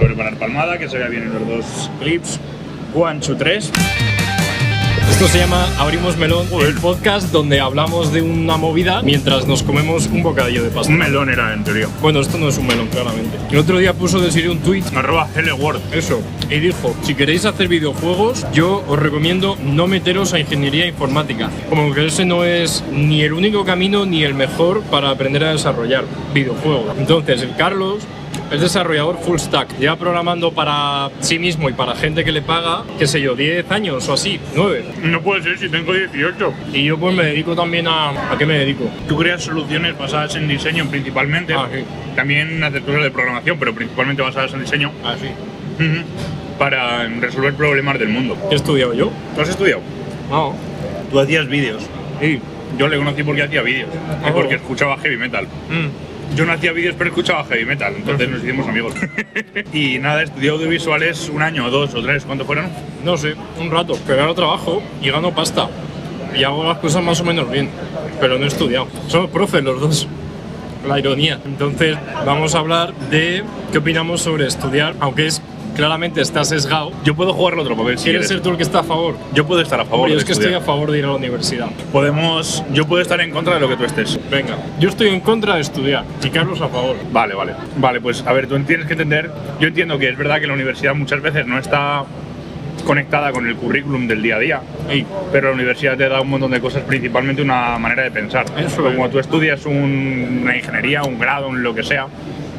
Preparar palmada, que se vea bien en los dos clips. Two, tres. Esto se llama Abrimos Melón, el podcast donde hablamos de una movida mientras nos comemos un bocadillo de pasta. Un melón era, en teoría. Bueno, esto no es un melón, claramente. El otro día puso de serie un tweet, Arroba Word. eso, y dijo, si queréis hacer videojuegos, yo os recomiendo no meteros a ingeniería informática. Como que ese no es ni el único camino ni el mejor para aprender a desarrollar videojuegos. Entonces, el Carlos es desarrollador full stack. Lleva programando para sí mismo y para gente que le paga, qué sé yo, 10 años o así, 9. No puede ser si tengo 18. Y yo pues me dedico también a... ¿A qué me dedico? Tú creas soluciones basadas en diseño principalmente. Ah, sí. También haces cosas de programación, pero principalmente basadas en diseño. Así. Ujú. Para resolver problemas del mundo. ¿Qué he estudiado yo? ¿Tú has estudiado? No. Tú hacías vídeos. Sí. Yo le conocí porque hacía vídeos. Y Ah, porque escuchaba heavy metal. Mm. Yo no hacía vídeos, pero escuchaba heavy metal, entonces nos hicimos amigos. y nada, estudié audiovisuales un año, dos o tres, ¿cuánto fueron? No sé, un rato. Pero ahora trabajo y gano pasta. Y hago las cosas más o menos bien. Pero no he estudiado. Somos profes los dos. La ironía. Entonces, vamos a hablar de qué opinamos sobre estudiar, aunque es claramente está sesgado. Yo puedo jugar el otro papel si ¿Quieres ser tú el que está a favor? Yo puedo estar a favor yo de es que estoy a estudiar. favor de ir a la universidad. Podemos, yo puedo estar en contra de lo que tú estés. Venga, yo estoy en contra de estudiar y Carlos a favor. Vale, vale. Vale, pues a ver, tú tienes que entender, yo entiendo que es verdad que la universidad muchas veces no está conectada con el currículum del día a día, Ey, pero la universidad te da un montón de cosas, principalmente una manera de pensar. Eso Como es. tú estudias un- una ingeniería, un grado, un lo que sea,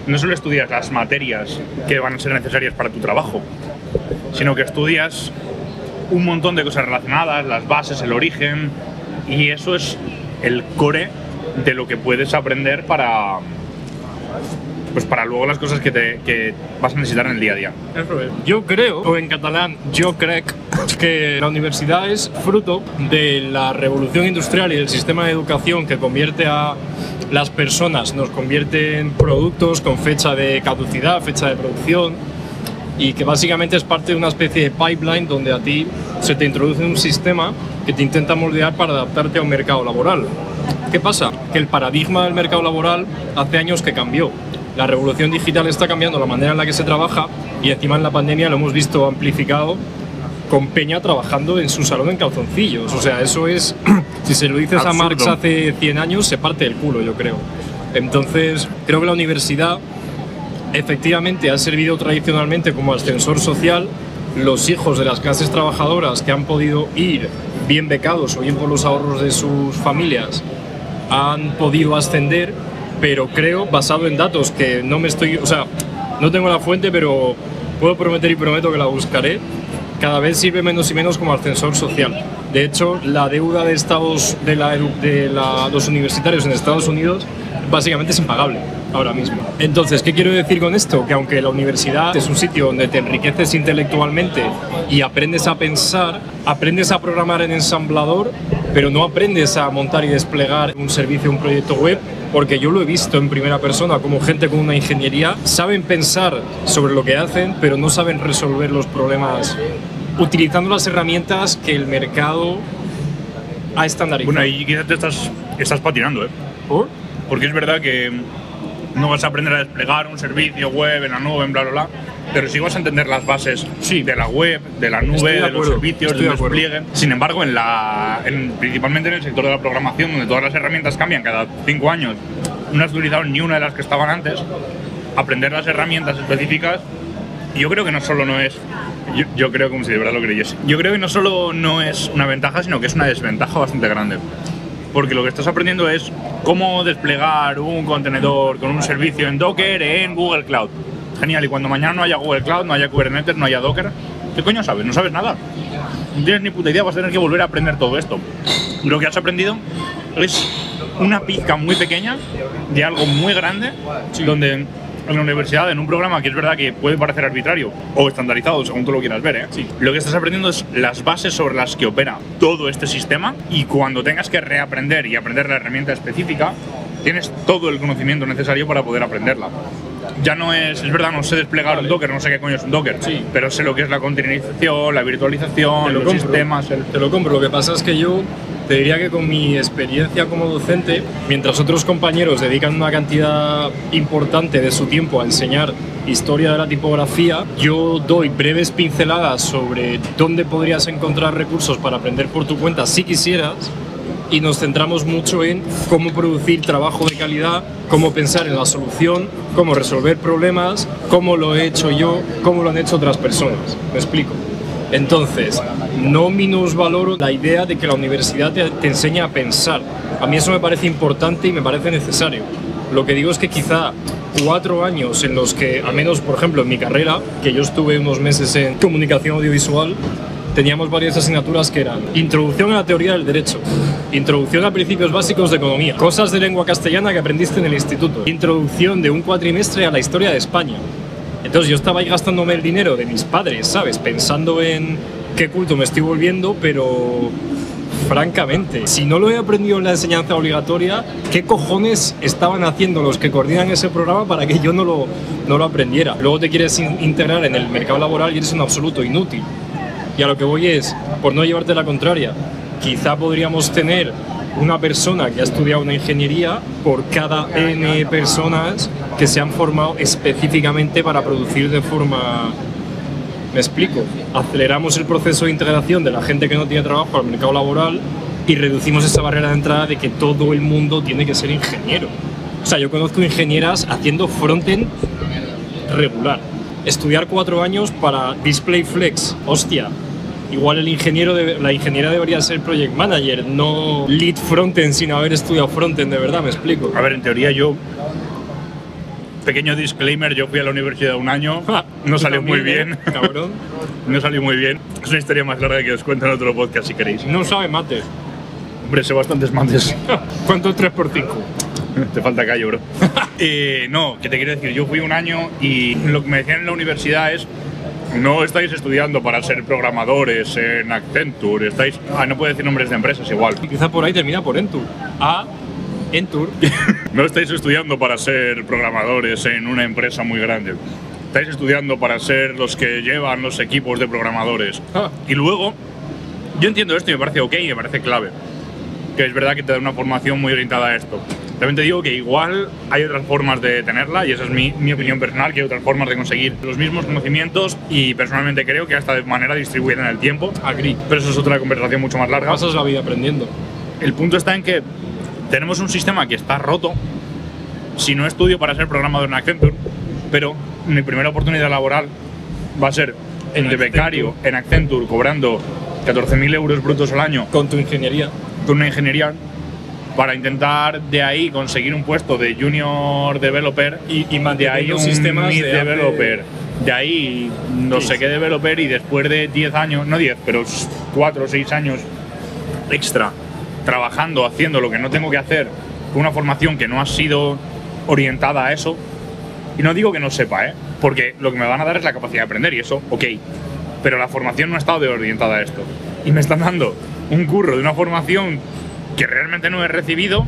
no solo estudias las materias que van a ser necesarias para tu trabajo, sino que estudias un montón de cosas relacionadas, las bases, el origen, y eso es el core de lo que puedes aprender para pues para luego las cosas que, te, que vas a necesitar en el día a día. Yo creo, o en catalán, yo creo que la universidad es fruto de la revolución industrial y del sistema de educación que convierte a las personas, nos convierte en productos con fecha de caducidad, fecha de producción, y que básicamente es parte de una especie de pipeline donde a ti se te introduce un sistema que te intenta moldear para adaptarte a un mercado laboral. ¿Qué pasa? Que el paradigma del mercado laboral hace años que cambió. La revolución digital está cambiando la manera en la que se trabaja y encima en la pandemia lo hemos visto amplificado con Peña trabajando en su salón en calzoncillos. O sea, eso es, si se lo dices a Absurdo. Marx hace 100 años, se parte el culo, yo creo. Entonces, creo que la universidad efectivamente ha servido tradicionalmente como ascensor social. Los hijos de las clases trabajadoras que han podido ir bien becados o bien por los ahorros de sus familias han podido ascender, pero creo, basado en datos que no me estoy, o sea, no tengo la fuente, pero puedo prometer y prometo que la buscaré, cada vez sirve menos y menos como ascensor social. De hecho, la deuda de Estados de, la, de la- los universitarios en Estados Unidos básicamente es impagable ahora mismo. Entonces, ¿qué quiero decir con esto? Que aunque la universidad es un sitio donde te enriqueces intelectualmente y aprendes a pensar, aprendes a programar en ensamblador, pero no aprendes a montar y desplegar un servicio, un proyecto web, porque yo lo he visto en primera persona, como gente con una ingeniería saben pensar sobre lo que hacen, pero no saben resolver los problemas utilizando las herramientas que el mercado ha estandarizado. Bueno, ahí quizás te estás, estás patinando, ¿eh? ¿Por? Porque es verdad que no vas a aprender a desplegar un servicio web en la nube, en bla, bla, bla, pero sí vas a entender las bases Sí. de la web, de la nube, Estoy de de, los servicios, del de despliegue. Sin embargo, en la, en- principalmente en el sector de la programación, donde todas las herramientas cambian cada cinco años, no has utilizado ni una de las que estaban antes, aprender las herramientas específicas, yo creo que no solo no es... Yo, yo creo como si de verdad lo creyese. Yo creo que no solo no es una ventaja, sino que es una desventaja bastante grande porque lo que estás aprendiendo es cómo desplegar un contenedor con un servicio en Docker en Google Cloud. Genial, y cuando mañana no haya Google Cloud, no haya Kubernetes, no haya Docker, ¿qué coño sabes? No sabes nada. No tienes ni puta idea, vas a tener que volver a aprender todo esto. Lo que has aprendido es una pizca muy pequeña de algo muy grande, donde en la universidad, en un programa que es verdad que puede parecer arbitrario o estandarizado, según tú lo quieras ver, ¿eh? Sí. lo que estás aprendiendo es las bases sobre las que opera todo este sistema y cuando tengas que reaprender y aprender la herramienta específica, tienes todo el conocimiento necesario para poder aprenderla. Ya no es, es verdad, no sé desplegar un Docker, no sé qué coño es un Docker, Sí. pero sé lo que es la conteneirización, la Te virtualización, lo los compro. sistemas, el- Te lo compro. Lo que pasa es que yo Te diría que con mi experiencia como docente, mientras otros compañeros dedican una cantidad importante de su tiempo a enseñar historia de la tipografía, yo doy breves pinceladas sobre dónde podrías encontrar recursos para aprender por tu cuenta si quisieras y nos centramos mucho en cómo producir trabajo de calidad, cómo pensar en la solución, cómo resolver problemas, cómo lo he hecho yo, cómo lo han hecho otras personas. ¿Me explico? Entonces, no minusvaloro la idea de que la universidad te, te enseña a pensar. A mí eso me parece importante y me parece necesario. Lo que digo es que quizá cuatro años en los que, al menos por ejemplo en mi carrera, que yo estuve unos meses en comunicación audiovisual, teníamos varias asignaturas que eran Introducción a la teoría del derecho, Introducción a principios básicos de economía, Cosas de lengua castellana que aprendiste en el instituto, Introducción de un cuatrimestre a la historia de España. Entonces yo estaba ahí gastándome el dinero de mis padres, ¿sabes? Pensando en qué culto me estoy volviendo, pero francamente, si no lo he aprendido en la enseñanza obligatoria, ¿qué cojones estaban haciendo los que coordinan ese programa para que yo no lo, no lo aprendiera? Luego te quieres in- integrar en el mercado laboral y eres un absoluto inútil. Y a lo que voy es, por no llevarte la contraria, quizá podríamos tener una persona que ha estudiado una ingeniería por cada N personas que se han formado específicamente para producir de forma... Me explico. Aceleramos el proceso de integración de la gente que no tiene trabajo al mercado laboral y reducimos esa barrera de entrada de que todo el mundo tiene que ser ingeniero. O sea, yo conozco ingenieras haciendo frontend regular. Estudiar cuatro años para Display Flex, hostia. Igual el ingeniero de- la ingeniera debería ser project manager, no lead frontend sin haber estudiado frontend, de verdad, me explico. A ver, en teoría yo. Pequeño disclaimer, yo fui a la universidad un año, no salió muy bien, ¿eh? Cabrón. no salió muy bien. Es una historia más larga que os cuento en otro podcast si queréis. No sabe mate. Hombre, sé bastantes mates. ¿Cuánto es 3 por 5 Te falta callo, bro. Eh, no, que te quiero decir, yo fui un año y lo que me decían en la universidad es no estáis estudiando para ser programadores en Accenture, estáis... Ah, no puedo decir nombres de empresas igual. Empieza por ahí, termina por Entur. A, Entur. No estáis estudiando para ser programadores en una empresa muy grande. Estáis estudiando para ser los que llevan los equipos de programadores. Ah. Y luego, yo entiendo esto y me parece ok y me parece clave. Que es verdad que te da una formación muy orientada a esto. También te digo que igual hay otras formas de tenerla y esa es mi, mi opinión personal, que hay otras formas de conseguir los mismos conocimientos y personalmente creo que hasta de manera distribuida en el tiempo. Agri. Pero eso es otra conversación mucho más larga. Pasas la vida aprendiendo. El punto está en que tenemos un sistema que está roto. Si no estudio para ser programador en Accenture, pero mi primera oportunidad laboral va a ser En en de becario en Accenture, cobrando 14.000 euros brutos al año Con tu ingeniería. con una ingeniería para intentar de ahí conseguir un puesto de junior developer Y, y de ahí un sistemas mid de developer, de ahí no sé qué developer y después de 10 años, no 10, pero 4 o 6 años extra trabajando, haciendo lo que no tengo que hacer, con una formación que no ha sido orientada a eso. Y no digo que no sepa, ¿eh? porque lo que me van a dar es la capacidad de aprender y eso, ok. Pero la formación no ha estado de- orientada a esto. Y me están dando un curro de una formación que realmente no he recibido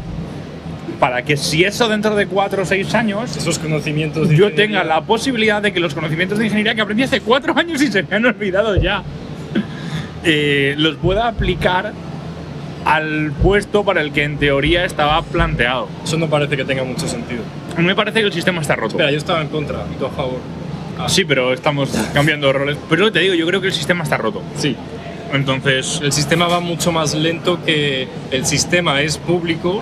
para que si eso dentro de 4 o 6 años Esos conocimientos de yo ingeniería. tenga la posibilidad de que los conocimientos de ingeniería que aprendí hace cuatro años y se me han olvidado ya, eh, los pueda aplicar al puesto para el que en teoría estaba planteado. Eso no parece que tenga mucho sentido. Me parece que el sistema está roto. Espera, yo estaba en contra y tú a favor. Ah, Sí, pero estamos cambiando roles. Pero te digo, yo creo que el sistema está roto. Sí. Entonces, El sistema va mucho más lento que el sistema es público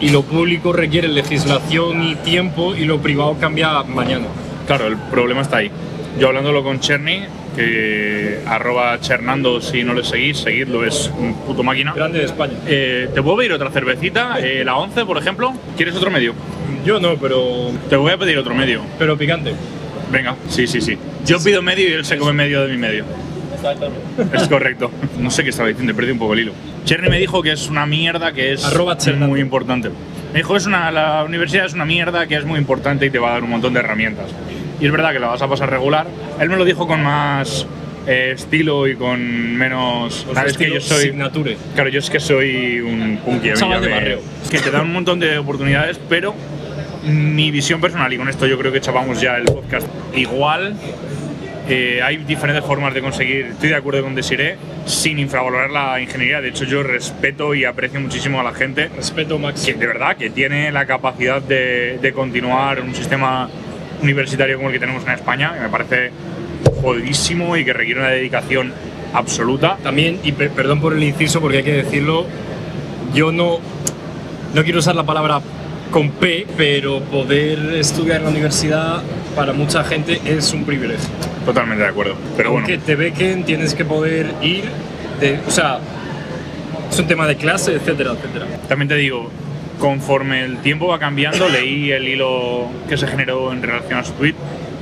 y lo público requiere legislación y tiempo y lo privado cambia mañana. claro, el problema está ahí. Yo hablándolo con Cherny, que arroba Chernando si no le seguís, seguidlo, es un puto máquina. Grande de España. Eh, ¿Te puedo pedir otra cervecita? Eh, la 11, por ejemplo. ¿Quieres otro medio? Yo no, pero, Te voy a pedir otro medio. pero picante. Venga, sí, sí, sí. Yo pido medio y él se come medio de mi medio. Es correcto. No sé qué estaba diciendo, perdido un poco el hilo. Cherny me dijo que es una mierda, que es Arroba muy importante. Me dijo es una, la universidad es una mierda, que es muy importante y te va a dar un montón de herramientas. Y es verdad que la vas a pasar regular. Él me lo dijo con más eh, estilo y con menos... Pues Sabes que estilo yo soy... Signature. Claro, yo es que soy un punky. de barrio. Que te dan un montón de oportunidades, pero mi visión personal, y con esto yo creo que chavamos ya el podcast, igual eh, hay diferentes formas de conseguir, estoy de acuerdo con Desiree, sin infravalorar la ingeniería. De hecho, yo respeto y aprecio muchísimo a la gente Respeto que máximo. de verdad que tiene la capacidad de, de continuar un sistema universitario como el que tenemos en España, que me parece jodidísimo y que requiere una dedicación absoluta. También, y pe- perdón por el inciso porque hay que decirlo, yo no, no quiero usar la palabra con P, pero poder estudiar en la universidad para mucha gente es un privilegio. Totalmente de acuerdo. Pero bueno, Aunque te bequen, tienes que poder ir, de, o sea, es un tema de clase, etcétera, etcétera. también te digo, conforme el tiempo va cambiando, leí el hilo que se generó en relación a su tweet,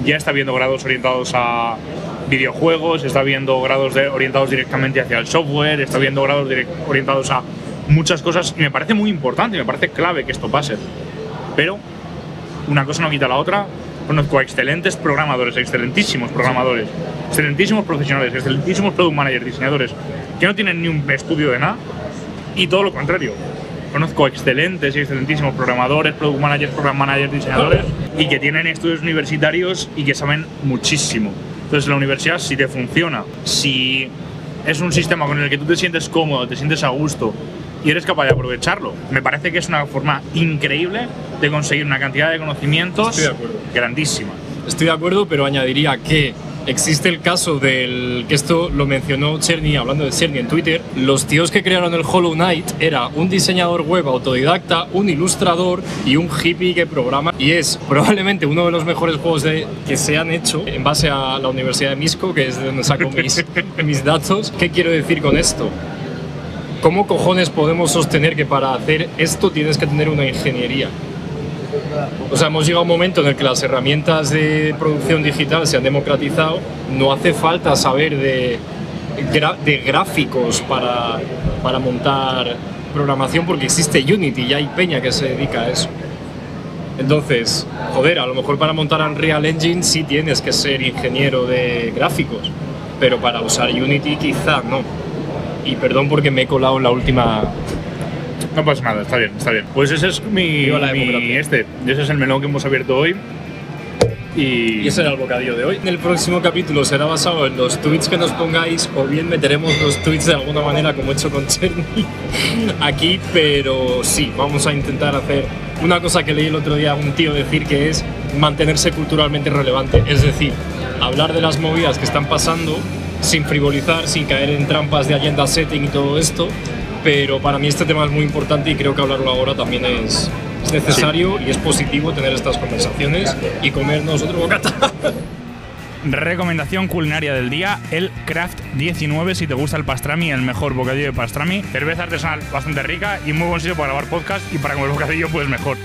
ya está viendo grados orientados a videojuegos, está viendo grados de- orientados directamente hacia el software, está viendo grados direct- orientados a muchas cosas y me parece muy importante, me parece clave que esto pase. Pero una cosa no quita la otra. Conozco a excelentes programadores, excelentísimos programadores, excelentísimos profesionales, excelentísimos product managers, diseñadores, que no tienen ni un estudio de nada y todo lo contrario. Conozco excelentes y excelentísimos programadores, product managers, program managers, diseñadores y que tienen estudios universitarios y que saben muchísimo. Entonces la universidad si te funciona, si es un sistema con el que tú te sientes cómodo, te sientes a gusto y eres capaz de aprovecharlo, me parece que es una forma increíble de conseguir una cantidad de conocimientos Estoy de acuerdo. grandísima. Estoy de acuerdo, pero añadiría que existe el caso del que esto lo mencionó Cherny, hablando de Cherny en Twitter. Los tíos que crearon el Hollow Knight era un diseñador web autodidacta, un ilustrador y un hippie que programa. Y es probablemente uno de los mejores juegos de, que se han hecho en base a la Universidad de Misco, que es de donde saco mis, mis datos. ¿Qué quiero decir con esto? ¿Cómo cojones podemos sostener que para hacer esto tienes que tener una ingeniería? O sea, hemos llegado a un momento en el que las herramientas de producción digital se han democratizado. No hace falta saber de, de gráficos para, para montar programación porque existe Unity y hay peña que se dedica a eso. Entonces, joder, a lo mejor para montar Unreal Engine sí tienes que ser ingeniero de gráficos, pero para usar Unity quizá no. Y perdón porque me he colado en la última No pasa nada, está bien, está bien. Pues ese es mi, mi este, ese es el melón que hemos abierto hoy. Y, Y ese era el bocadillo de hoy. En el próximo capítulo será basado en los tweets que nos pongáis o bien meteremos los tweets de alguna manera como he hecho con Cherny aquí, pero sí, vamos a intentar hacer una cosa que leí el otro día a un tío decir que es mantenerse culturalmente relevante, es decir, hablar de las movidas que están pasando sin frivolizar, sin caer en trampas de agenda setting y todo esto, pero para mí este tema es muy importante y creo que hablarlo ahora también es, es necesario y es positivo tener estas conversaciones y comernos otro bocata. Recomendación culinaria del día, el Craft 19, si te gusta el pastrami, el mejor bocadillo de pastrami. Cerveza artesanal bastante rica y muy buen sitio para grabar podcast y para comer bocadillo pues mejor.